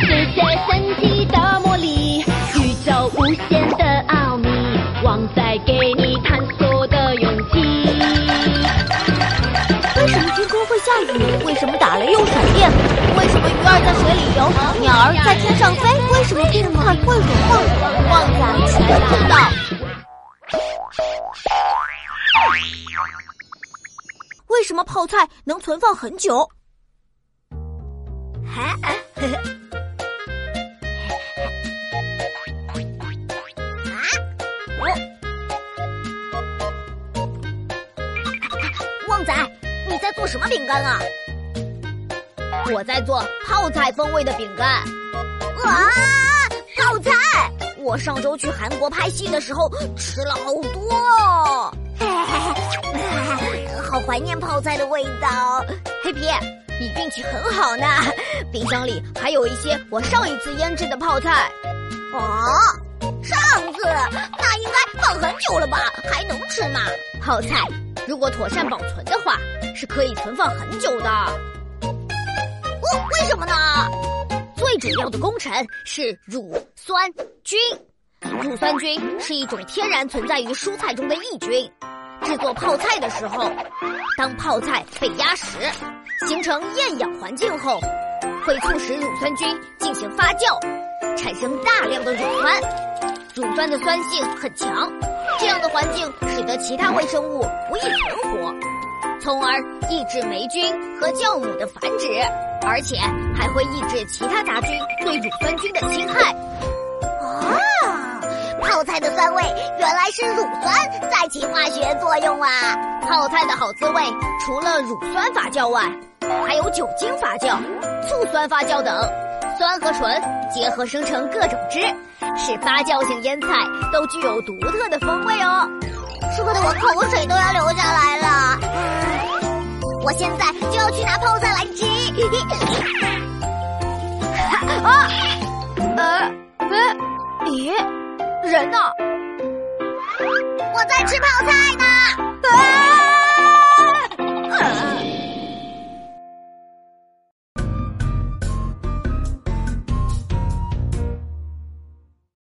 世界神奇的魔力，宇宙无限的奥秘，旺仔给你探索的勇气。为什么天空会下雨？为什么打雷又闪电？为什么鱼儿在水里游，鸟儿在天上飞？为什么冰块会融化？旺仔全知道。为什么泡菜能存放很久？哈，旺仔，你在做什么饼干啊？我在做泡菜风味的饼干。啊，泡菜！我上周去韩国拍戏的时候吃了好多哦，好怀念泡菜的味道。黑皮，你运气很好呢，冰箱里还有一些我上一次腌制的泡菜。哦，上次那应该放很久了吧？还能吃吗？泡菜如果妥善保存的话，是可以存放很久的。哦，为什么呢？最主要的工程是乳酸菌。乳酸菌是一种天然存在于蔬菜中的益菌。制作泡菜的时候，当泡菜被压实，形成厌氧环境后，会促使乳酸菌进行发酵，产生大量的乳酸。乳酸的酸性很强，这样的环境使得其他微生物不易存活，从而抑制霉菌和酵母的繁殖，而且还会抑制其他杂菌对乳酸菌的侵害。的酸味原来是乳酸在起化学作用啊！泡菜的好滋味，除了乳酸发酵外，还有酒精发酵、醋酸发酵等，酸和醇结合生成各种汁，使发酵性腌菜都具有独特的风味哦。说的我口水都要流下来了，我现在就要去拿泡菜来吃。啊，呃，呃，咦，人呢？我在吃泡菜呢。啊！